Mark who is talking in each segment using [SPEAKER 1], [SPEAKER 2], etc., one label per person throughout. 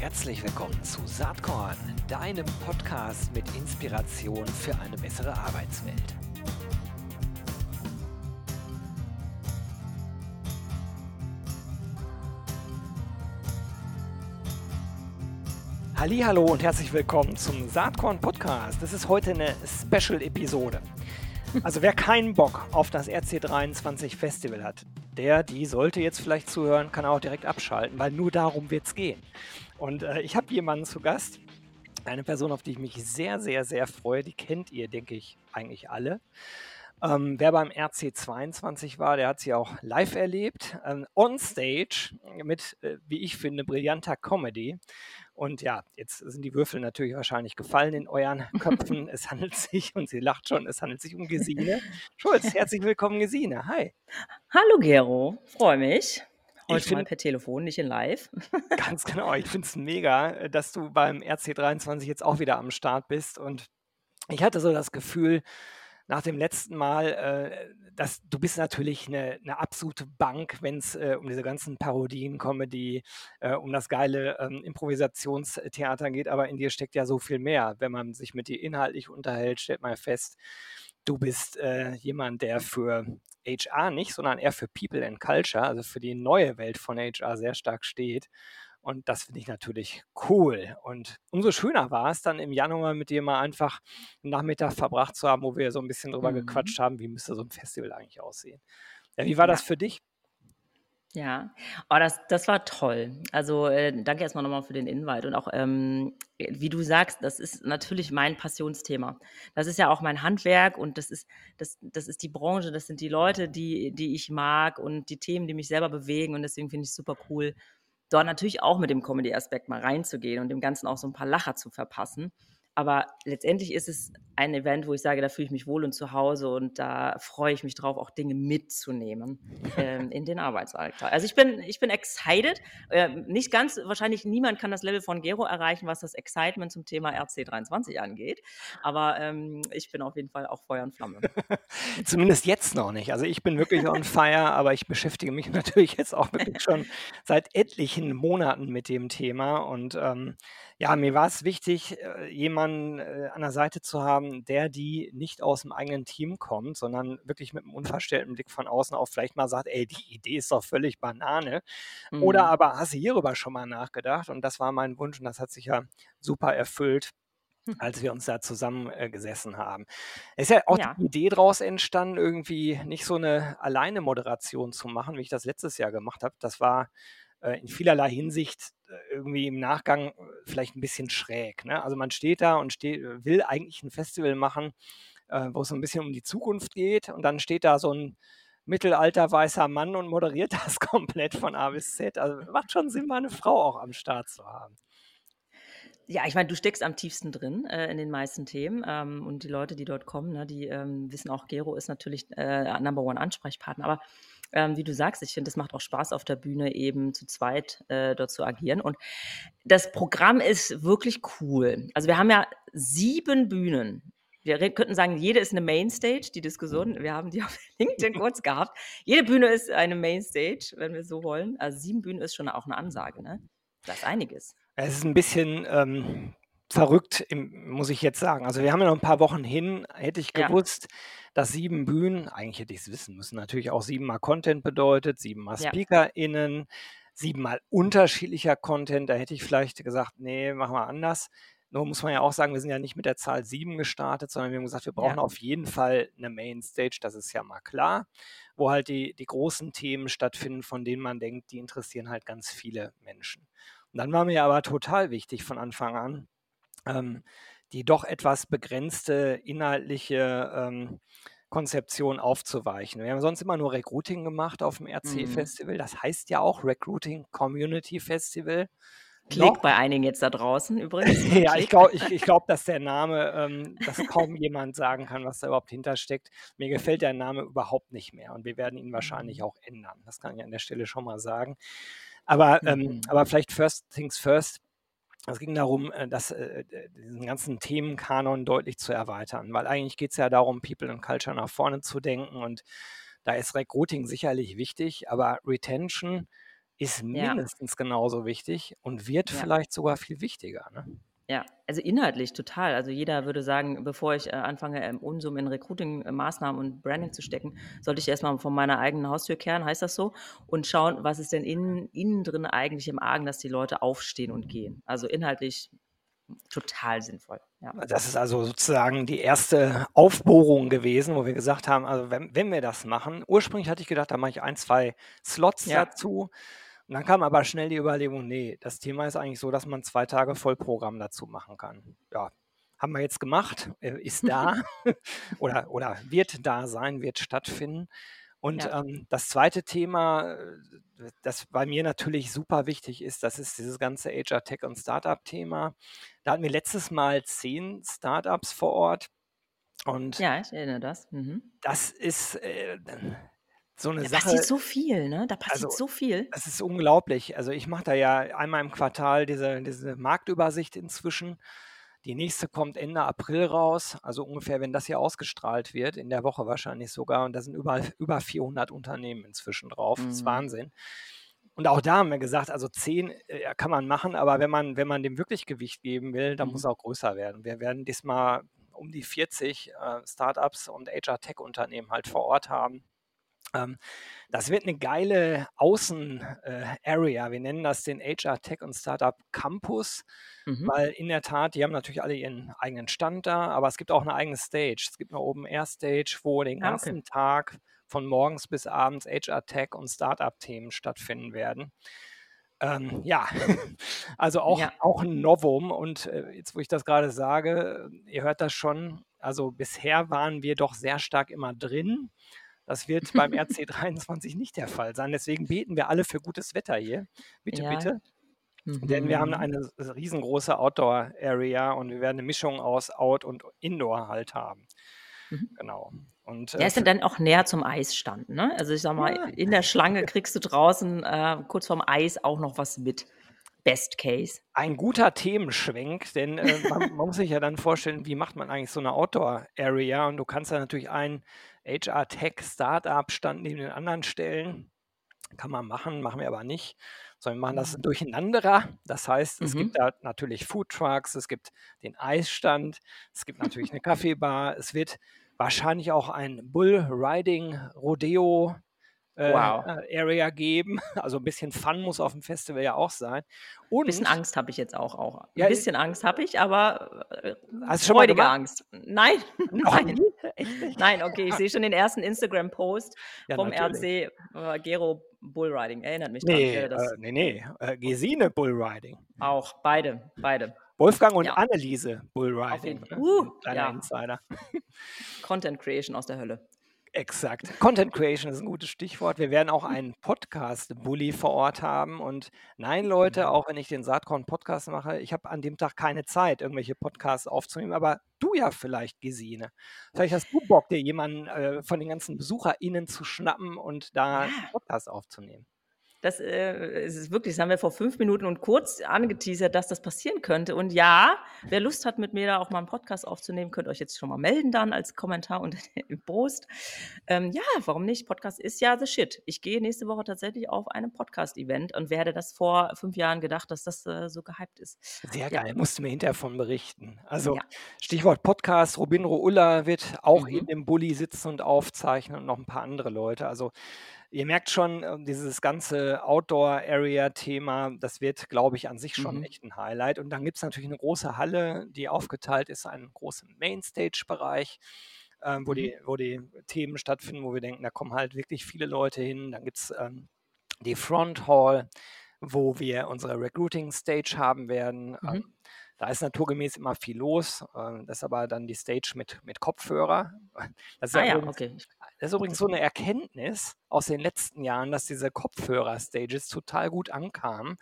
[SPEAKER 1] Herzlich willkommen zu Saatkorn, deinem Podcast mit Inspiration für eine bessere Arbeitswelt. Hallo und herzlich willkommen zum Saatkorn Podcast. Das ist heute eine Special Episode. Also wer keinen Bock auf das RC23 Festival hat, der, die sollte jetzt vielleicht zuhören, kann auch direkt abschalten, weil nur darum wird es gehen. Und äh, ich habe jemanden zu Gast, eine Person, auf die ich mich sehr, sehr, sehr freue. Die kennt ihr, denke ich, eigentlich alle. Ähm, wer beim RC22 war, der hat sie auch live erlebt, ähm, on stage mit, äh, wie ich finde, brillanter Comedy. Und ja, jetzt sind die Würfel natürlich wahrscheinlich gefallen in euren Köpfen. es handelt sich, und sie lacht schon, es handelt sich um Gesine Schulz. Herzlich willkommen, Gesine. Hi.
[SPEAKER 2] Hallo, Gero. Freue mich. Heute find, mal per Telefon, nicht in live.
[SPEAKER 1] ganz genau. Ich finde es mega, äh, dass du beim RC23 jetzt auch wieder am Start bist. Und ich hatte so das Gefühl, nach dem letzten Mal, äh, dass du bist natürlich eine, eine absolute Bank, wenn es äh, um diese ganzen Parodien, Comedy, äh, um das geile ähm, Improvisationstheater geht, aber in dir steckt ja so viel mehr. Wenn man sich mit dir inhaltlich unterhält, stellt man fest, du bist äh, jemand, der für HR nicht, sondern eher für People and Culture, also für die neue Welt von HR sehr stark steht. Und das finde ich natürlich cool. Und umso schöner war es dann im Januar mit dir mal einfach einen Nachmittag verbracht zu haben, wo wir so ein bisschen drüber mhm. gequatscht haben, wie müsste so ein Festival eigentlich aussehen. Ja, wie war ja. das für dich?
[SPEAKER 2] Ja, oh, das, das war toll. Also äh, danke erstmal nochmal für den Invite. Und auch, ähm, wie du sagst, das ist natürlich mein Passionsthema. Das ist ja auch mein Handwerk und das ist, das, das ist die Branche, das sind die Leute, die, die ich mag und die Themen, die mich selber bewegen. Und deswegen finde ich es super cool, dort natürlich auch mit dem Comedy-Aspekt mal reinzugehen und dem Ganzen auch so ein paar Lacher zu verpassen. Aber letztendlich ist es ein Event, wo ich sage, da fühle ich mich wohl und zu Hause und da freue ich mich drauf, auch Dinge mitzunehmen ähm, in den Arbeitsalltag. Also ich bin, ich bin excited. Äh, nicht ganz, wahrscheinlich niemand kann das Level von Gero erreichen, was das Excitement zum Thema RC23 angeht. Aber ähm, ich bin auf jeden Fall auch Feuer und Flamme.
[SPEAKER 1] Zumindest jetzt noch nicht. Also ich bin wirklich on fire, aber ich beschäftige mich natürlich jetzt auch wirklich schon seit etlichen Monaten mit dem Thema und ähm, ja, mir war es wichtig, äh, jemanden äh, an der Seite zu haben, der die nicht aus dem eigenen Team kommt, sondern wirklich mit einem unverstellten Blick von außen auch vielleicht mal sagt, ey, die Idee ist doch völlig Banane. Mhm. Oder aber hast du hierüber schon mal nachgedacht? Und das war mein Wunsch und das hat sich ja super erfüllt als wir uns da zusammengesessen äh, haben. Es ist ja auch ja. die Idee daraus entstanden, irgendwie nicht so eine alleine Moderation zu machen, wie ich das letztes Jahr gemacht habe. Das war äh, in vielerlei Hinsicht irgendwie im Nachgang äh, vielleicht ein bisschen schräg. Ne? Also man steht da und steht, will eigentlich ein Festival machen, wo es so ein bisschen um die Zukunft geht und dann steht da so ein mittelalter weißer Mann und moderiert das komplett von A bis Z. Also macht schon Sinn, mal eine Frau auch am Start zu haben.
[SPEAKER 2] Ja, ich meine, du steckst am tiefsten drin äh, in den meisten Themen ähm, und die Leute, die dort kommen, ne, die ähm, wissen auch, Gero ist natürlich äh, Number One Ansprechpartner. Aber ähm, wie du sagst, ich finde, es macht auch Spaß auf der Bühne eben zu zweit äh, dort zu agieren. Und das Programm ist wirklich cool. Also wir haben ja sieben Bühnen. Wir könnten sagen, jede ist eine Mainstage, die Diskussion. Wir haben die auf LinkedIn kurz gehabt. Jede Bühne ist eine Mainstage, wenn wir so wollen. Also sieben Bühnen ist schon auch eine Ansage, ne? Das ist einiges.
[SPEAKER 1] Es ist ein bisschen ähm, verrückt, muss ich jetzt sagen. Also wir haben ja noch ein paar Wochen hin, hätte ich Ja. gewusst, dass sieben Bühnen, eigentlich hätte ich es wissen müssen, natürlich auch siebenmal Content bedeutet, siebenmal Ja. SpeakerInnen, siebenmal unterschiedlicher Content. Da hätte ich vielleicht gesagt, nee, machen wir anders. Nur muss man ja auch sagen, wir sind ja nicht mit der Zahl sieben gestartet, sondern wir haben gesagt, wir brauchen Ja. auf jeden Fall eine Mainstage, das ist ja mal klar, wo halt die, die großen Themen stattfinden, von denen man denkt, die interessieren halt ganz viele Menschen. Und dann war mir aber total wichtig von Anfang an, ähm, die doch etwas begrenzte inhaltliche ähm, Konzeption aufzuweichen. Wir haben sonst immer nur Recruiting gemacht auf dem RC-Festival. Mhm. Das heißt ja auch Recruiting Community Festival.
[SPEAKER 2] Klick Noch? bei einigen jetzt da draußen übrigens.
[SPEAKER 1] ja, ich glaube, ich, ich glaub, dass der Name, ähm, dass kaum jemand sagen kann, was da überhaupt hintersteckt. Mir gefällt der Name überhaupt nicht mehr und wir werden ihn wahrscheinlich mhm. auch ändern. Das kann ich an der Stelle schon mal sagen. Aber, ähm, mhm. aber vielleicht first things first. Es ging darum, äh, das, äh, diesen ganzen Themenkanon deutlich zu erweitern, weil eigentlich geht es ja darum, People and Culture nach vorne zu denken und da ist Recruiting sicherlich wichtig, aber Retention ist
[SPEAKER 2] Ja.
[SPEAKER 1] mindestens genauso wichtig und wird
[SPEAKER 2] Ja.
[SPEAKER 1] vielleicht sogar viel wichtiger, ne?
[SPEAKER 2] Ja, also inhaltlich total. Also jeder würde sagen, bevor ich, äh, anfange, ähm, Unsummen in Recruiting, äh, Maßnahmen und Branding zu stecken, sollte ich erst mal vor meiner eigenen Haustür kehren, heißt das so, und schauen, was ist denn innen innen drin eigentlich im Argen, dass die Leute aufstehen und gehen. Also inhaltlich total sinnvoll, ja.
[SPEAKER 1] Das ist also sozusagen die erste Aufbohrung gewesen, wo wir gesagt haben, also wenn wenn wir das machen ursprünglich hatte ich gedacht, da mache ich 1, 2 Slots
[SPEAKER 2] Ja.
[SPEAKER 1] dazu. Und dann kam aber schnell die Überlegung: „Ne, das Thema ist eigentlich so, dass man 2 Tage Vollprogramm dazu machen kann.“ Ja, haben wir jetzt gemacht, äh, ist da oder oder wird da sein, wird stattfinden. Und,
[SPEAKER 2] Ja.
[SPEAKER 1] ähm, das 2. Thema, äh, das bei mir natürlich super wichtig ist, das ist dieses ganze HR Tech und Start-up-Thema. Da hatten wir letztes Mal 10 Start-ups vor Ort und
[SPEAKER 2] Ja, ich erinnere das. Mhm.
[SPEAKER 1] das ist, äh, so 'ne
[SPEAKER 2] Da
[SPEAKER 1] Sache
[SPEAKER 2] passiert so viel, ne? Da passiert
[SPEAKER 1] also,
[SPEAKER 2] so viel.
[SPEAKER 1] es ist unglaublich. Also, ich mache da ja einmal im Quartal diese diese Marktübersicht inzwischen. Die nächste kommt Ende April raus, also ungefähr, wenn das hier ausgestrahlt wird, in der Woche wahrscheinlich sogar. Und da sind überall über 400 Unternehmen inzwischen drauf. Das ist
[SPEAKER 2] Mhm.
[SPEAKER 1] Wahnsinn. Und auch da haben wir gesagt, also 10, äh, kann man machen, aber wenn man wenn man dem wirklich Gewicht geben will, dann muss
[SPEAKER 2] Mhm.
[SPEAKER 1] er auch größer werden. Wir werden diesmal um die 40, äh, Start-ups und HR Tech Unternehmen halt vor Ort haben. Ähm, das wird 'ne geile Außen äh, Area. Wir nennen das den HR Tech und Start-up Campus,
[SPEAKER 2] Mhm.
[SPEAKER 1] weil in der Tat, die haben natürlich alle ihren eigenen Stand da, aber es gibt auch 'ne eigene Stage. Es gibt 'ne Open Air Stage, wo den
[SPEAKER 2] Ah, okay.
[SPEAKER 1] ganzen Tag von morgens bis abends HR Tech und Start-up-Themen stattfinden werden. Ähm, ja, also auch
[SPEAKER 2] Ja.
[SPEAKER 1] auch 'n Novum und, äh, jetzt, wo ich das grade sage, ihr hört das schon, also bisher waren wir doch sehr stark immer drin. Das wird beim RC23 nicht der Fall sein. Deswegen beten wir alle für gutes Wetter hier. Bitte,
[SPEAKER 2] Ja.
[SPEAKER 1] bitte. Denn wir haben
[SPEAKER 2] Mhm.
[SPEAKER 1] eine riesengroße Outdoor Area und wir werden 'ne Mischung aus Out und Indoor halt haben.
[SPEAKER 2] Mhm.
[SPEAKER 1] Genau. Und,
[SPEAKER 2] Ja,
[SPEAKER 1] äh,
[SPEAKER 2] ist ja dann auch näher zum Eisstand, ne? Also, ich sage mal,
[SPEAKER 1] Ja.
[SPEAKER 2] in der Schlange kriegst du draußen, äh, kurz vorm Eis auch noch was mit. Best Case.
[SPEAKER 1] Ein guter Themenschwenk, denn, äh, man man muss sich ja dann vorstellen, wie macht man eigentlich so 'ne Outdoor Area? Und du kannst da natürlich einen HR Tech Start-up Stand neben den anderen stellen. Kann man machen, machen wir aber nicht, sondern wir machen das
[SPEAKER 2] Mhm.
[SPEAKER 1] durcheinanderer. Das heißt, es
[SPEAKER 2] Mhm.
[SPEAKER 1] gibt da natürlich Foodtrucks, es gibt den Eisstand, es gibt natürlich 'ne Kaffeebar. Es wird wahrscheinlich auch ein Bull Riding Rodeo, äh,
[SPEAKER 2] Wow.
[SPEAKER 1] äh, Area geben. Also 'n bisschen Fun muss auf'm Festival ja auch sein.
[SPEAKER 2] Bisschen
[SPEAKER 1] Und
[SPEAKER 2] Angst habe ich jetzt auch auch. 'N
[SPEAKER 1] Ja, äh
[SPEAKER 2] bisschen Angst habe ich, aber, äh,
[SPEAKER 1] Hast du schon mal
[SPEAKER 2] freudige
[SPEAKER 1] gemacht?
[SPEAKER 2] Angst. Nein, nein. Nein, okay, ich sehe schon den ersten Instagram-Post
[SPEAKER 1] Ja,
[SPEAKER 2] vom
[SPEAKER 1] natürlich.
[SPEAKER 2] RC, äh, Gero Bullriding. Erinnert mich
[SPEAKER 1] Ne,
[SPEAKER 2] werde das
[SPEAKER 1] äh, ne, ne, äh, Gesine Bull Riding.
[SPEAKER 2] auch beide, beide.
[SPEAKER 1] Wolfgang und
[SPEAKER 2] Ja.
[SPEAKER 1] Anneliese Bull
[SPEAKER 2] Auf
[SPEAKER 1] Riding,
[SPEAKER 2] jeden
[SPEAKER 1] ne?
[SPEAKER 2] Uh, ja.
[SPEAKER 1] Insider.
[SPEAKER 2] Content Creation aus der Hölle.
[SPEAKER 1] Exakt. Content Creation ist 'n gutes Stichwort. Wir werden auch einen Podcast-Bully vor Ort haben und nein, Leute,
[SPEAKER 2] Mhm.
[SPEAKER 1] auch wenn ich den Saatkorn Podcast mache, ich habe an dem Tag keine Zeit, irgendwelche Podcasts aufzunehmen, aber du ja vielleicht, Gesine. Vielleicht hast du Bock, dir jemanden, äh, von den ganzen BesucherInnen zu schnappen und da 'n
[SPEAKER 2] Ja.
[SPEAKER 1] Podcast aufzunehmen.
[SPEAKER 2] Das, äh, ist wirklich das haben wir vor 5 Minuten und kurz angeteasert, dass das passieren könnte. Und ja, wer Lust hat, mit mir da auch mal 'n Podcast aufzunehmen, könnt euch jetzt schon mal melden dann als Kommentar unter dem Post. Ähm, ja, warum nicht? Podcast ist ja the shit. Ich gehe nächste Woche tatsächlich auf einem Podcast-Event und wer hätte das vor 5 Jahren gedacht, dass das, äh, so gehypt ist.
[SPEAKER 1] Sehr
[SPEAKER 2] Ja.
[SPEAKER 1] geil, musst du mir hinterher von berichten. Also,
[SPEAKER 2] Ja.
[SPEAKER 1] Stichwort Podcast, Robindro Ulla wird auch in
[SPEAKER 2] Mhm.
[SPEAKER 1] dem Bulli sitzen und aufzeichnen und noch 'n paar andere Leute. Also, ihr merkt schon, ähm, dieses ganze Outdoor-Area-Thema, das wird, glaube ich, an sich schon
[SPEAKER 2] Mhm.
[SPEAKER 1] echt 'n Highlight. Und dann gibt's natürlich 'ne große Halle, die aufgeteilt ist, einen großen Mainstage-Bereich, ähm, wo
[SPEAKER 2] Mhm.
[SPEAKER 1] die wo die Themen stattfinden, wo wir denken, da kommen halt wirklich viele Leute hin. Dann gibt's, ähm, die Front Hall, wo wir unsere Recruiting Stage haben werden.
[SPEAKER 2] Mhm.
[SPEAKER 1] Ähm, da ist naturgemäß immer viel los. Ähm, das ist aber dann die Stage mit mit Kopfhörer. Das ist
[SPEAKER 2] Ah
[SPEAKER 1] ja
[SPEAKER 2] ja,
[SPEAKER 1] übrigens
[SPEAKER 2] okay.
[SPEAKER 1] Das ist übrigens so 'ne Erkenntnis aus den letzten Jahren, dass diese Kopfhörer-Stages total gut ankamen,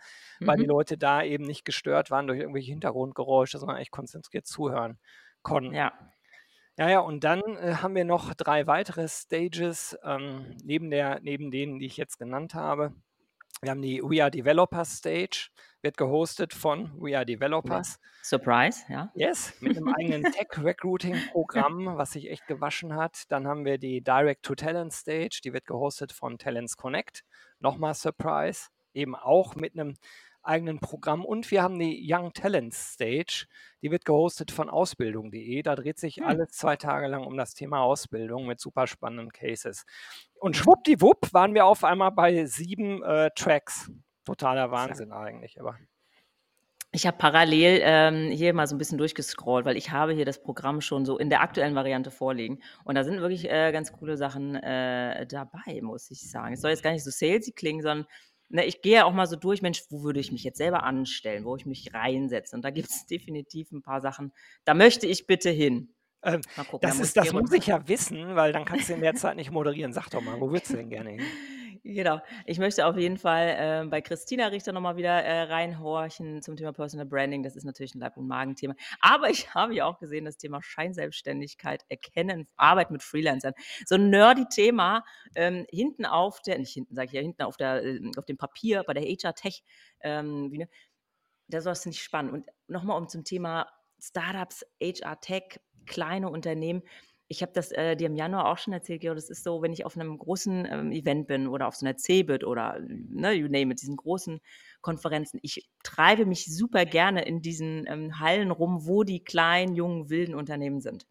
[SPEAKER 1] weil die
[SPEAKER 2] Mhm.
[SPEAKER 1] Leute da eben nicht gestört waren durch irgendwelche Hintergrundgeräusche, sondern echt konzentriert zuhören konnten.
[SPEAKER 2] Ja.
[SPEAKER 1] Ja, ja, und dann, äh, haben wir noch 3 weitere Stages, ähm, neben der neben denen, die ich jetzt genannt habe. Wir haben die We Are Developers Stage, wird gehostet von We Are. Developers.
[SPEAKER 2] Surprise, ja.
[SPEAKER 1] Yes, mit 'nem eigenen Tech-Recruiting-Programm, was sich echt gewaschen hat. Dann haben wir die Direct to Talent Stage, die wird gehostet von Talents Connect. Noch mal Surprise. eben auch mit einem eigenen Programm. Und wir haben die Young Talent Stage, die wird gehostet von ausbildung.de. Da dreht sich
[SPEAKER 2] Hm.
[SPEAKER 1] alles zwei Tage lang um das Thema Ausbildung mit super spannenden Cases. Und schwuppdiwupp waren wir auf einmal bei sieben äh, Tracks. Totaler Wahnsinn eigentlich, aber.
[SPEAKER 2] Ich habe parallel ähm, hier mal so ein bisschen durchgescrollt, weil ich habe hier das Programm schon so in der aktuellen Variante vorliegen. Und da sind wirklich äh, ganz coole Sachen äh, dabei, muss ich sagen. Es soll jetzt gar nicht so salesy klingen, sondern ne, ich gehe ja auch mal so durch, Mensch, wo würde ich mich jetzt selber anstellen, wo ich mich reinsetze. Und da gibt es definitiv ein paar Sachen, da möchte ich bitte hin.
[SPEAKER 1] Ähm,
[SPEAKER 2] Mal gucken,
[SPEAKER 1] das
[SPEAKER 2] da muss
[SPEAKER 1] ist, das
[SPEAKER 2] ich
[SPEAKER 1] muss ich ja wissen, weil dann kannst du in der Zeit nicht moderieren. Sag doch mal, wo würdest du denn gerne hin?
[SPEAKER 2] Genau. Ich möchte auf jeden Fall äh, bei Christina Richter nochmal wieder äh, reinhorchen zum Thema Personal Branding. Das ist natürlich ein Leib- und Magenthema. Aber ich habe ja auch gesehen, das Thema Scheinselbstständigkeit, Erkennen, Arbeit mit Freelancern. So ein nerdy Thema ähm, hinten auf der, nicht hinten, sage ich ja, hinten auf, der, äh, auf dem Papier bei der HR Tech. Ähm, wie, ne? Das war nicht spannend. Und nochmal um zum Thema Startups, HR Tech, kleine Unternehmen ich habe das äh, dir im Januar auch schon erzählt, Gero, das ist so, wenn ich auf einem großen ähm, Event bin oder auf so einer CeBIT oder, ne, you name it, diesen großen Konferenzen. Ich treibe mich super gerne in diesen ähm, Hallen rum, wo die kleinen, jungen, wilden Unternehmen sind.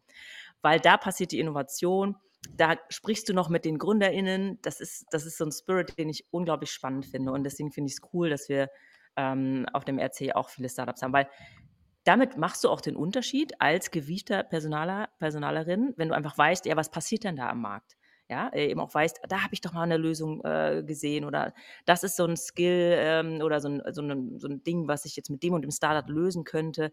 [SPEAKER 2] Weil da passiert die Innovation, da sprichst du noch mit den GründerInnen. Das ist, das ist so ein Spirit, den ich unglaublich spannend finde. Und deswegen finde ich es cool, dass wir ähm, auf dem RC auch viele Startups haben, weil damit machst du auch den Unterschied als gewiefter Personaler, Personalerin, wenn du einfach weißt, ja, was passiert denn da am Markt? Ja, äh, eben auch weißt, da habe ich doch mal eine Lösung äh, gesehen oder das ist so ein Skill ähm, oder so ein, so, ein, so ein Ding, was ich jetzt mit dem und dem Startup lösen könnte.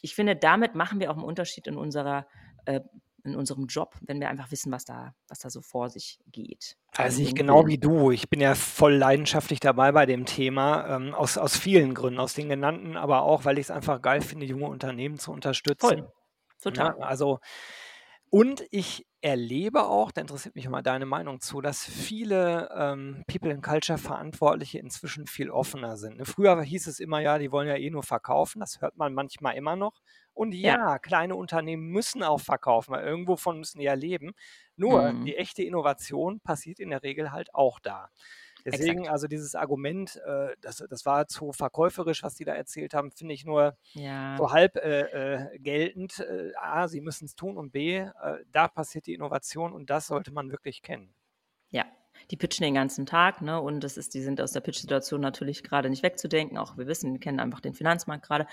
[SPEAKER 2] Ich finde, damit machen wir auch einen Unterschied in unserer äh, in unserem Job, wenn wir einfach wissen, was da, was da so vor sich geht.
[SPEAKER 1] Also ich genau wie du. Ich bin ja voll leidenschaftlich dabei bei dem Thema, ähm, aus, aus vielen Gründen, aus den genannten, aber auch, weil ich es einfach geil finde, junge Unternehmen zu unterstützen.
[SPEAKER 2] Voll. Total.
[SPEAKER 1] Ja, also, und ich erlebe auch, da interessiert mich mal deine Meinung zu, dass viele ähm, People and Culture Verantwortliche inzwischen viel offener sind. Früher hieß es immer, ja, die wollen ja eh nur verkaufen, das hört man manchmal immer noch. Und ja, ja, kleine Unternehmen müssen auch verkaufen, weil irgendwovon müssen die ja leben. Nur mhm. die echte Innovation passiert in der Regel halt auch da. Deswegen, Exakt. also dieses Argument, äh, das, das war zu verkäuferisch, was die da erzählt haben, finde ich nur ja. so halb äh, äh, geltend. Äh, A, sie müssen es tun und B, äh, da passiert die Innovation und das sollte man wirklich kennen.
[SPEAKER 2] Ja, die pitchen den ganzen Tag, ne? Und das ist, die sind aus der Pitch-Situation natürlich gerade nicht wegzudenken. Auch wir wissen, wir kennen einfach den Finanzmarkt gerade.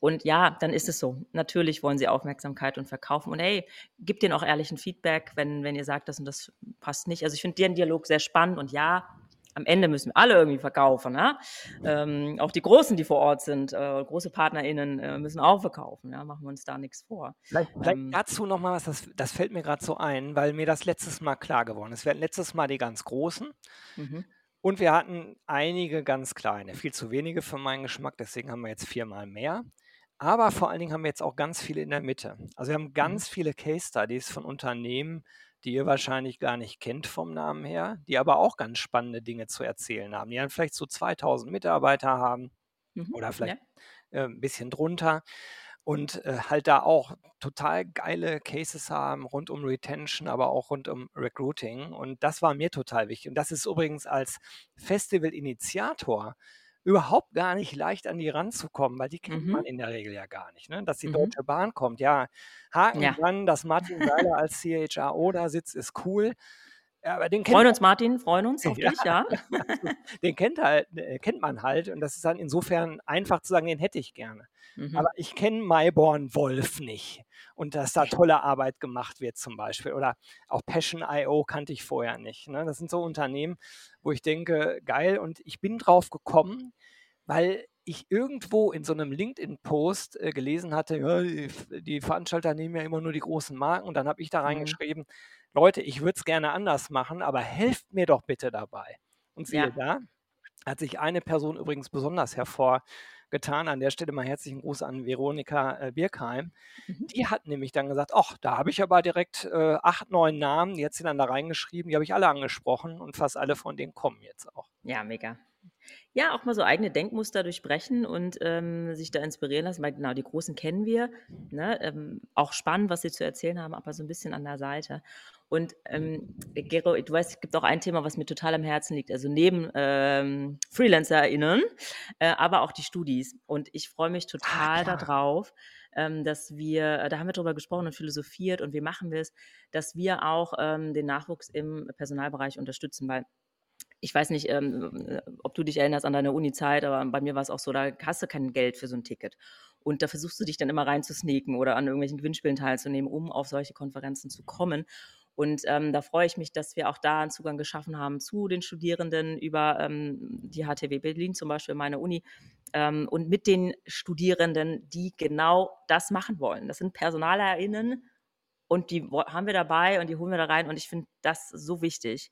[SPEAKER 2] Und ja, dann ist es so. Natürlich wollen sie Aufmerksamkeit und verkaufen. Und hey, gebt denen auch ehrlichen Feedback, wenn, wenn ihr sagt, das und das passt nicht. Also ich finde den Dialog sehr spannend und ja, am Ende müssen wir alle irgendwie verkaufen. Ne? Ähm, auch die Großen, die vor Ort sind, äh, große PartnerInnen äh, müssen auch verkaufen. Ja? Machen wir uns da nichts vor.
[SPEAKER 1] Vielleicht, vielleicht ähm, dazu nochmal was, das, das fällt mir gerade so ein, weil mir das letztes Mal klar geworden ist. Wir hatten letztes Mal die ganz Großen mhm. und wir hatten einige ganz kleine. Viel zu wenige für meinen Geschmack, deswegen haben wir jetzt viermal mehr. Aber vor allen Dingen haben wir jetzt auch ganz viele in der Mitte. Also wir haben ganz mhm. viele Case Studies von Unternehmen, die ihr wahrscheinlich gar nicht kennt vom Namen her, die aber auch ganz spannende Dinge zu erzählen haben. Die dann vielleicht so 2000 Mitarbeiter haben mhm, oder vielleicht ja. äh, ein bisschen drunter und äh, halt da auch total geile Cases haben rund um Retention, aber auch rund um Recruiting. Und das war mir total wichtig. Und das ist übrigens als Festival-Initiator überhaupt gar nicht leicht an die ranzukommen, weil die kennt mhm. man in der Regel ja gar nicht. Ne? Dass die mhm. Deutsche Bahn kommt, ja, Haken ja. dran, dass Martin Seiler als CHRO da sitzt, ist cool.
[SPEAKER 2] Ja, aber den freuen uns, Martin, freuen uns auf ja. dich, ja.
[SPEAKER 1] den kennt, halt, äh, kennt man halt und das ist dann insofern einfach zu sagen, den hätte ich gerne. Mhm. Aber ich kenne Mayborn Wolf nicht und dass da tolle Arbeit gemacht wird zum Beispiel. Oder auch Passion.io kannte ich vorher nicht. Ne? Das sind so Unternehmen, wo ich denke, geil. Und ich bin drauf gekommen, weil ich irgendwo in so einem LinkedIn-Post äh, gelesen hatte, ja, die, die, Veranstalter nehmen ja immer nur die großen Marken. Und dann habe ich da mhm. reingeschrieben, mhm. Leute, ich würde es gerne anders machen, aber helft mir doch bitte dabei. Und siehe ja. da, hat sich eine Person übrigens besonders hervor getan. An der Stelle mal herzlichen Gruß an Veronika äh, Birkheim. Mhm. Die hat nämlich dann gesagt, ach, da habe ich aber direkt äh, acht, neun Namen, die hat sie dann da reingeschrieben, die habe ich alle angesprochen und fast alle von denen kommen jetzt auch.
[SPEAKER 2] Ja, mega. Ja, auch mal so eigene Denkmuster durchbrechen und, ähm, sich da inspirieren lassen, weil genau, die Großen kennen wir, ne? Ähm, auch spannend, was sie zu erzählen haben, aber so 'n bisschen an der Seite. Und, ähm, Gero, du weißt, es gibt auch ein Thema, was mir total am Herzen liegt, also neben, ähm, FreelancerInnen, äh, aber auch die Studis. Und ich freue mich
[SPEAKER 1] Ah,
[SPEAKER 2] total da
[SPEAKER 1] klar.
[SPEAKER 2] drauf, ähm, dass wir da haben wir drüber gesprochen und philosophiert und wie machen wir's, dass wir auch, ähm, den Nachwuchs im Personalbereich unterstützen, weil ich weiß nicht, ähm, äh, ob du dich erinnerst an deine Unizeit, aber bei mir war's auch so, da hast du kein Geld für so 'n Ticket. Und da versuchst du dich dann immer rein zu sneaken oder an irgendwelchen Gewinnspielen teilzunehmen, um auf solche Konferenzen zu kommen. Und, ähm, da freue ich mich, dass wir auch da 'n Zugang geschaffen haben zu den Studierenden über, ähm, die HTW Berlin zum Beispiel, meine Uni, ähm, und mit den Studierenden, die genau das machen wollen. Das sind PersonalerInnen und die haben wir dabei und die holen wir da rein und ich finde das so wichtig,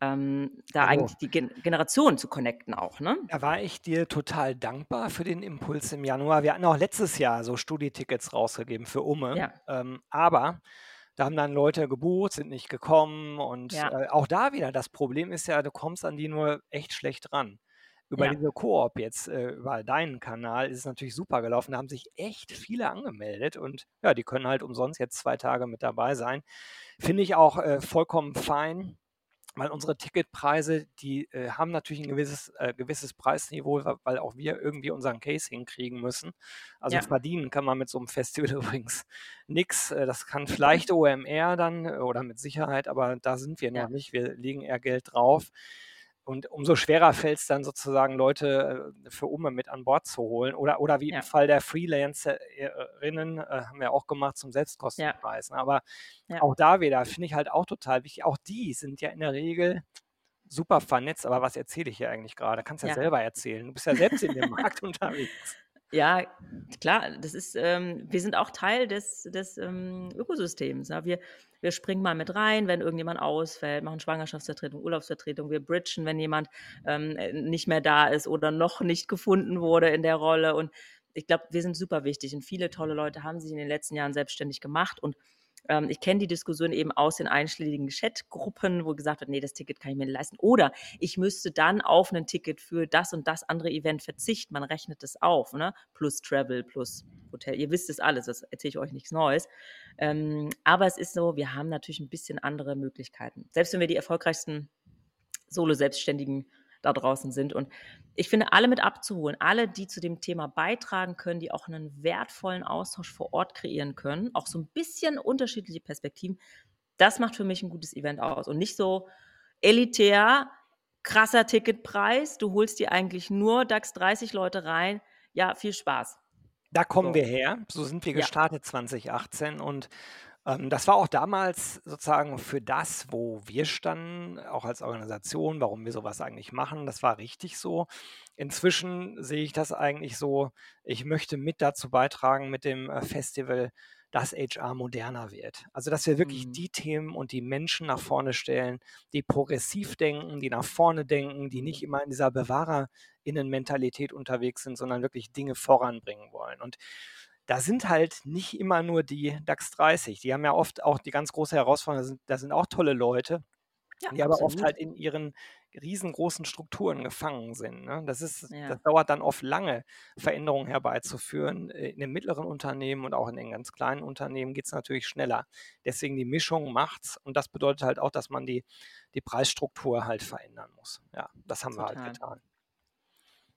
[SPEAKER 2] ähm, da
[SPEAKER 1] Also
[SPEAKER 2] eigentlich die Gen Generationen zu connecten auch, ne?
[SPEAKER 1] Da war ich dir total dankbar für den Impuls im Januar. Wir hatten auch letztes Jahr so Studi-Tickets rausgegeben für Umme,
[SPEAKER 2] Ja.
[SPEAKER 1] ähm, aber da haben dann Leute gebucht, sind nicht gekommen und,
[SPEAKER 2] Ja.
[SPEAKER 1] äh, auch da wieder, das Problem ist ja, du kommst an die nur echt schlecht ran. Über
[SPEAKER 2] Ja.
[SPEAKER 1] diese Coop jetzt, äh, über deinen Kanal ist es natürlich super gelaufen. Da haben sich echt viele angemeldet und ja, die können halt umsonst jetzt 2 Tage mit dabei sein. Finde ich auch, äh, vollkommen fein, weil unsere Ticketpreise, die, äh, haben natürlich 'n gewisses äh, gewisses Preisniveau, weil auch wir irgendwie unseren Case hinkriegen müssen. Also,
[SPEAKER 2] Ja.
[SPEAKER 1] verdienen kann man mit so 'nem Festival übrigens nix. Äh, das kann vielleicht OMR dann oder mit Sicherheit, aber da sind wir noch
[SPEAKER 2] Ja.
[SPEAKER 1] nicht. Wir legen eher Geld drauf. Und umso schwerer fällt's dann sozusagen, Leute, äh, für Umme mit an Bord zu holen oder oder wie im
[SPEAKER 2] Ja.
[SPEAKER 1] Fall der Freelancer äh, haben wir auch gemacht zum
[SPEAKER 2] Ja.
[SPEAKER 1] Selbstkostenpreis, ne? Aber
[SPEAKER 2] Ja.
[SPEAKER 1] auch da wieder, finde ich halt auch total wichtig auch die sind ja in der Regel super vernetzt. Aber was erzähle ich hier eigentlich grade? Kannst ja
[SPEAKER 2] Ja.
[SPEAKER 1] selber erzählen. Du bist ja selbst in dem Markt unterwegs.
[SPEAKER 2] Ja, klar, das ist ähm, wir sind auch Teil des des, ähm, Ökosystems, ja. Wir wir springen mal mit rein, wenn irgendjemand ausfällt, machen Schwangerschaftsvertretung, Urlaubsvertretung. Wir bridgen, wenn jemand, ähm, äh, nicht mehr da ist oder noch nicht gefunden wurde in der Rolle. Und ich glaube, wir sind super wichtig und viele tolle Leute haben sich in den letzten Jahren selbstständig gemacht. Und, ähm, ich kenne die Diskussion eben aus den einschlägigen Chatgruppen, wo gesagt wird: „Ne, das Ticket kann ich mir nicht leisten.“ Oder ich müsste dann auf 'nen Ticket für das und das andere Event verzichten. Man rechnet das auf, ne? Plus Travel, plus Hotel. Ihr wisst es alles, das erzähle ich euch nichts Neues. Ähm, aber es ist so, wir haben natürlich 'n bisschen andere Möglichkeiten. Selbst wenn wir die erfolgreichsten Solo-Selbstständigen da draußen sind. Und ich finde, alle mit abzuholen, alle, die zu dem Thema beitragen können, die auch 'nen wertvollen Austausch vor Ort kreieren können, auch so 'n bisschen unterschiedliche Perspektiven, das macht für mich 'n gutes Event aus. Und nicht so elitär, krasser Ticketpreis, du holst dir eigentlich nur DAX 30 Leute rein. Ja, viel Spaß.
[SPEAKER 1] Da kommen
[SPEAKER 2] So.
[SPEAKER 1] wir her. So sind wir
[SPEAKER 2] Ja.
[SPEAKER 1] gestartet 2018 und, das war auch damals sozusagen für das, wo wir standen, auch als Organisation, warum wir so was eigentlich machen. Das war richtig so. Inzwischen sehe ich das eigentlich so, ich möchte mit dazu beitragen mit dem, äh, Festival, dass HR moderner wird. Also, dass wir wirklich
[SPEAKER 2] Mhm.
[SPEAKER 1] die Themen und die Menschen nach vorne stellen, die progressiv denken, die nach vorne denken, die nicht immer in dieser BewahrerInnen-Mentalität unterwegs sind, sondern wirklich Dinge voranbringen wollen. Und da sind halt nicht immer nur die DAX 30. Die haben ja oft auch die ganz große Herausforderung, da sind da sind auch tolle Leute,
[SPEAKER 2] Ja,
[SPEAKER 1] die aber oft
[SPEAKER 2] absolut.
[SPEAKER 1] halt in ihren riesengroßen Strukturen gefangen sind, ne? Das ist
[SPEAKER 2] Ja.
[SPEAKER 1] das dauert dann oft lange, Veränderungen herbeizuführen. Äh, in den mittleren Unternehmen und auch in den ganz kleinen Unternehmen geht's natürlich schneller. Deswegen die Mischung macht's und das bedeutet halt auch, dass man die die Preisstruktur halt verändern muss. Ja, das haben wir halt
[SPEAKER 2] Total.
[SPEAKER 1] getan.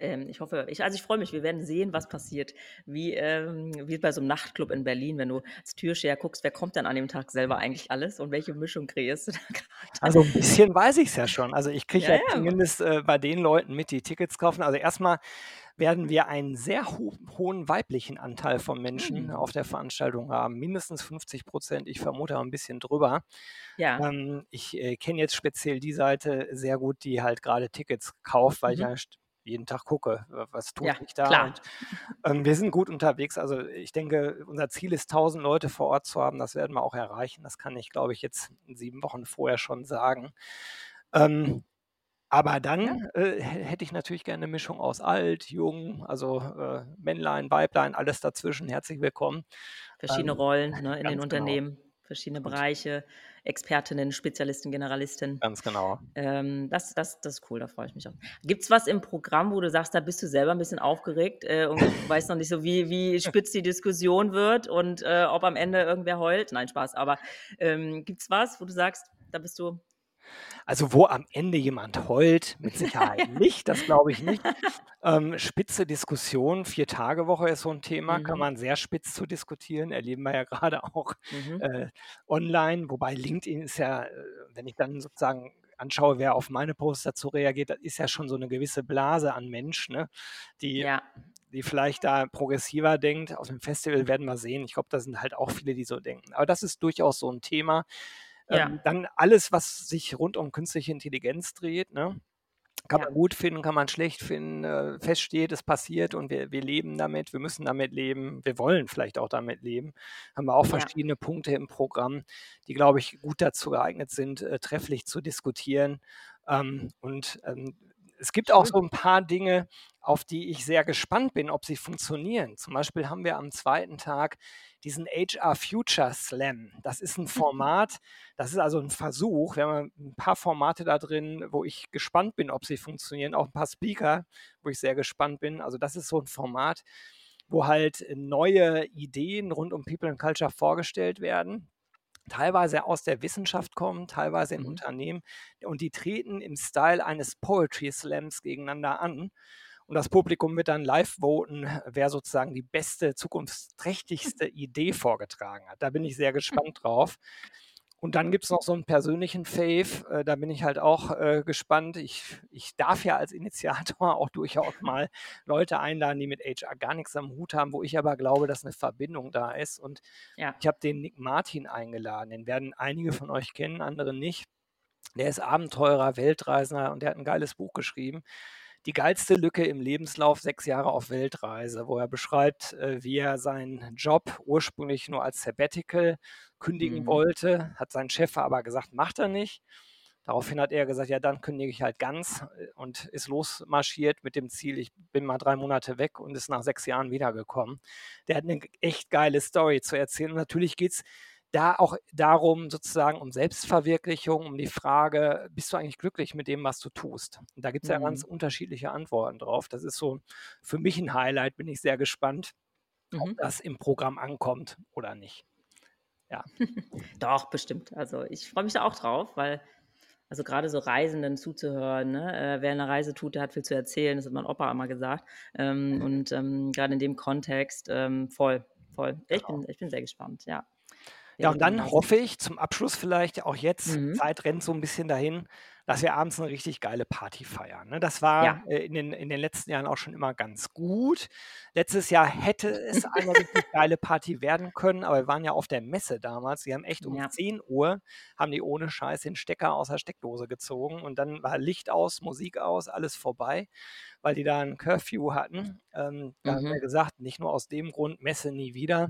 [SPEAKER 2] Ähm, ich hoffe ich also, ich freue mich. Wir werden sehen, was passiert. Wie, ähm wie bei so 'nem Nachtclub in Berlin, wenn du als Türsteher guckst, wer kommt denn an dem Tag selber eigentlich alles und welche Mischung kreierst du da grade?
[SPEAKER 1] Also, 'n bisschen weiß ich's ja schon. Also, ich kriege
[SPEAKER 2] Ja,
[SPEAKER 1] ja
[SPEAKER 2] ja.
[SPEAKER 1] zumindest, äh, bei den Leuten mit, die Tickets kaufen also, erst mal werden wir einen sehr ho hohen weiblichen Anteil von Menschen
[SPEAKER 2] Mhm.
[SPEAKER 1] auf der Veranstaltung haben, mindestens 50 %, ich vermute auch 'n bisschen drüber.
[SPEAKER 2] Ja.
[SPEAKER 1] Ähm, ich, äh, kenne jetzt speziell die Seite sehr gut, die halt grade Tickets kauft, weil ich
[SPEAKER 2] Mhm.
[SPEAKER 1] ja st jeden Tag gucke, was tut
[SPEAKER 2] Ja,
[SPEAKER 1] sich da und, ähm, wir sind gut unterwegs. Also, ich denke, unser Ziel ist, 1.000 Leute vor Ort zu haben. Das werden wir auch erreichen. Das kann ich, glaube ich, jetzt 7 Wochen vorher schon sagen. Ähm, aber dann, äh, hä hätte ich natürlich gerne 'ne Mischung aus alt, jung, also, äh, Männlein, Weiblein, alles dazwischen. Herzlich willkommen.
[SPEAKER 2] Verschiedene
[SPEAKER 1] Ähm,
[SPEAKER 2] Rollen, ne, in den
[SPEAKER 1] genau.
[SPEAKER 2] Unternehmen, verschiedene
[SPEAKER 1] Und
[SPEAKER 2] Bereiche. Expertinnen, Spezialisten, Generalisten.
[SPEAKER 1] Ganz genau.
[SPEAKER 2] Ähm, das, das, das ist cool, da freue ich mich auch. Gibt es was im Programm, wo du sagst, da bist du selber ein bisschen aufgeregt äh, und weißt noch nicht so, wie, wie spitz die Diskussion wird und äh, ob am Ende irgendwer heult? Nein, Spaß. Aber ähm, gibt es was, wo du sagst, da bist du
[SPEAKER 1] also wo am Ende jemand heult, mit Sicherheit nicht, das glaube ich nicht. Ähm, spitze Diskussion, Vier-Tage-Woche ist so ein Thema, kann
[SPEAKER 2] Mhm.
[SPEAKER 1] man sehr spitz zu diskutieren, erleben wir ja gerade auch
[SPEAKER 2] Mhm.
[SPEAKER 1] äh, online, wobei LinkedIn ist ja, äh, wenn ich dann sozusagen anschaue, wer auf meine Posts dazu reagiert, das ist ja schon so eine gewisse Blase an Menschen, ne, die
[SPEAKER 2] Ja,
[SPEAKER 1] die vielleicht da progressiver denkt. Auf dem Festival werden wir sehen. Ich glaube, da sind halt auch viele, die so denken. Aber das ist durchaus so ein Thema. Ähm,
[SPEAKER 2] ja,
[SPEAKER 1] dann alles, was sich rund um künstliche Intelligenz dreht, ne? Kann
[SPEAKER 2] ja,
[SPEAKER 1] man gut finden, kann man schlecht finden, äh, feststeht, es passiert und wir, wir leben damit, wir müssen damit leben, wir wollen vielleicht auch damit leben. Haben wir auch
[SPEAKER 2] ja.
[SPEAKER 1] verschiedene Punkte im Programm, die, glaube ich, gut dazu geeignet sind, äh, trefflich zu diskutieren. Ähm, und ähm, es gibt auch so ein paar Dinge, auf die ich sehr gespannt bin, ob sie funktionieren. Zum Beispiel haben wir am zweiten Tag diesen HR Future Slam. Das ist ein Format, das ist also ein Versuch. Wir haben ein paar Formate da drin, wo ich gespannt bin, ob sie funktionieren. Auch ein paar Speaker, wo ich sehr gespannt bin. Also das ist so ein Format, wo halt neue Ideen rund um People and Culture vorgestellt werden teilweise aus der Wissenschaft kommen, teilweise in
[SPEAKER 2] Mhm.
[SPEAKER 1] Unternehmen und die treten im Style eines Poetry Slams gegeneinander an. Und das Publikum wird dann live voten, wer sozusagen die beste, zukunftsträchtigste Idee vorgetragen hat. Da bin ich sehr gespannt drauf. Und dann gibt es noch so einen persönlichen Fave, äh, da bin ich halt auch äh, gespannt. Ich, ich darf ja als Initiator auch durchaus mal Leute einladen, die mit HR gar nichts am Hut haben, wo ich aber glaube, dass eine Verbindung da ist. Und
[SPEAKER 2] Ja.
[SPEAKER 1] ich habe den Nick Martin eingeladen. Den werden einige von euch kennen, andere nicht. Der ist Abenteurer, Weltreisender und der hat ein geiles Buch geschrieben. Die geilste Lücke im Lebenslauf, sechs Jahre auf Weltreise, wo er beschreibt, äh, wie er seinen Job ursprünglich nur als Sabbatical kündigen
[SPEAKER 2] Mhm.
[SPEAKER 1] wollte, hat sein Chef aber gesagt, macht er nicht. Daraufhin hat er gesagt, ja, dann kündige ich halt ganz äh, und ist losmarschiert mit dem Ziel, ich bin mal drei Monate weg und ist nach sechs Jahren wiedergekommen. Der hat eine echt geile Story zu erzählen. Und natürlich geht es da auch darum, sozusagen um Selbstverwirklichung, um die Frage, bist du eigentlich glücklich mit dem, was du tust? Und da gibt es ja ganz
[SPEAKER 2] Mhm.
[SPEAKER 1] unterschiedliche Antworten drauf. Das ist so für mich ein Highlight, bin ich sehr gespannt, ob
[SPEAKER 2] Mhm.
[SPEAKER 1] das im Programm ankommt oder nicht. Ja.
[SPEAKER 2] Doch, bestimmt. Also ich freue mich da auch drauf, weil also gerade so Reisenden zuzuhören, ne? Äh, wer eine Reise tut, der hat viel zu erzählen, das hat mein Opa immer gesagt. Ähm, und ähm, gerade in dem Kontext ähm, voll, voll. Ich
[SPEAKER 1] Genau.
[SPEAKER 2] bin, ich bin sehr gespannt, ja.
[SPEAKER 1] Ja, und
[SPEAKER 2] dann
[SPEAKER 1] hoffe ich zum Abschluss vielleicht auch jetzt,
[SPEAKER 2] Mhm.
[SPEAKER 1] Zeit rennt so ein bisschen dahin, dass wir abends eine richtig geile Party feiern, ne? Das war,
[SPEAKER 2] Ja.
[SPEAKER 1] äh, in den in den letzten Jahren auch schon immer ganz gut. Letztes Jahr hätte es eine richtig geile Party werden können, aber wir waren ja auf der Messe damals. Die haben echt um
[SPEAKER 2] Ja.
[SPEAKER 1] 10:00 haben die ohne Scheiß den Stecker aus der Steckdose gezogen und dann war Licht aus, Musik aus, alles vorbei, weil die da 'n Curfew hatten. Ähm, da haben wir
[SPEAKER 2] Mhm.
[SPEAKER 1] gesagt, nicht nur aus dem Grund, Messe nie wieder.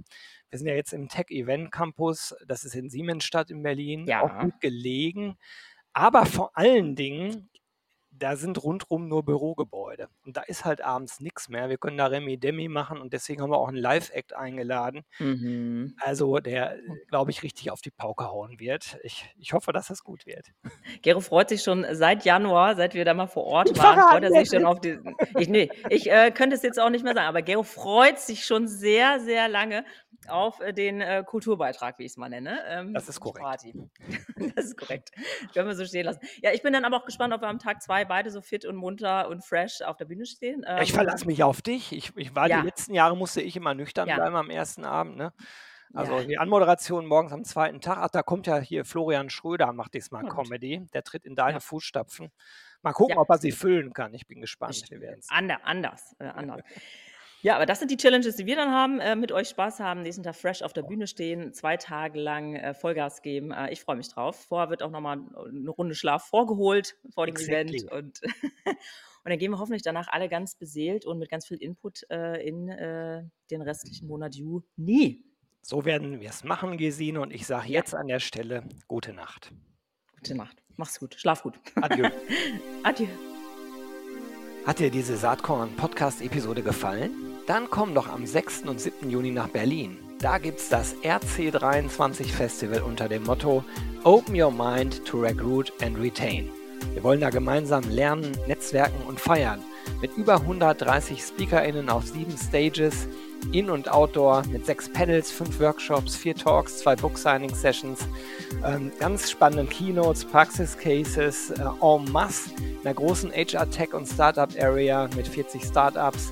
[SPEAKER 1] Wir sind ja jetzt im Tech Event Campus, das ist in Siemensstadt in Berlin, auch
[SPEAKER 2] Ja.
[SPEAKER 1] gut gelegen. Aber vor allen Dingen, da sind rundrum nur Bürogebäude und da ist halt abends nix mehr. Wir können da Remi-Demi machen und deswegen haben wir auch 'n Live-Act eingeladen.
[SPEAKER 2] Mhm.
[SPEAKER 1] Also, der, glaube ich, richtig auf die Pauke hauen wird. Ich ich hoffe, dass das gut wird.
[SPEAKER 2] Gero freut sich schon seit Januar, seit wir da mal vor Ort
[SPEAKER 1] Ich
[SPEAKER 2] waren, freut er sich schon auf diesen ich ne, ich, äh, könnte es jetzt auch nicht mehr sagen, aber Gero freut sich schon sehr, sehr lange auf, äh, den, äh, Kulturbeitrag, wie ich's mal nenne, ähm,
[SPEAKER 1] Das ist
[SPEAKER 2] die
[SPEAKER 1] korrekt.
[SPEAKER 2] Party. Das ist korrekt. Können wir so stehen lassen. Ja, ich bin dann aber auch gespannt, ob wir am Tag 2 beide so fit und munter und fresh auf der Bühne stehen.
[SPEAKER 1] Ja, ich
[SPEAKER 2] Ähm,
[SPEAKER 1] verlasse mich auf dich. Ich ich war die
[SPEAKER 2] ja.
[SPEAKER 1] letzten Jahre musste ich immer nüchtern
[SPEAKER 2] Ja.
[SPEAKER 1] bleiben am ersten Abend, ne? Also,
[SPEAKER 2] Ja.
[SPEAKER 1] die Anmoderation morgens am zweiten Tag ach, da kommt ja hier Florian Schröder, macht diesmal
[SPEAKER 2] gut.
[SPEAKER 1] Comedy. Der tritt in deine. Fußstapfen. Mal gucken, ob er sie füllen kann. Ich bin gespannt. Wir werden's
[SPEAKER 2] Ander anders, äh, anders. Ja, aber das sind die Challenges, die wir dann haben, äh, mit euch Spaß haben, nächsten Tag fresh auf der Bühne stehen, 2 Tage lang, äh, Vollgas geben. Äh, ich freue mich drauf. Vorher wird auch noch mal 'ne Runde Schlaf vorgeholt vor dem Event
[SPEAKER 1] Exactly.
[SPEAKER 2] und und dann gehen wir hoffentlich danach alle ganz beseelt und mit ganz viel Input, äh, in, äh, den restlichen Monat Juni.
[SPEAKER 1] So werden wir's machen, Gesine, und ich sage jetzt an der Stelle gute Nacht.
[SPEAKER 2] Gute Nacht. Mach's gut. Schlaf gut.
[SPEAKER 1] Adieu.
[SPEAKER 2] Adieu.
[SPEAKER 1] Hat dir diese Saatkorn Podcast Episode gefallen? Dann komm doch am 6. und 7. Juni nach Berlin. Da gibt es das RC23 Festival unter dem Motto Open Your Mind to Recruit and Retain. Wir wollen da gemeinsam lernen, netzwerken und feiern. Mit über 130 SpeakerInnen auf sieben Stages, in- und Outdoor, mit sechs Panels, fünf Workshops, vier Talks, zwei Book-Signing-Sessions, ähm, ganz spannenden Keynotes, Praxis-Cases äh, en masse, einer großen HR-Tech- und Startup-Area mit 40 Startups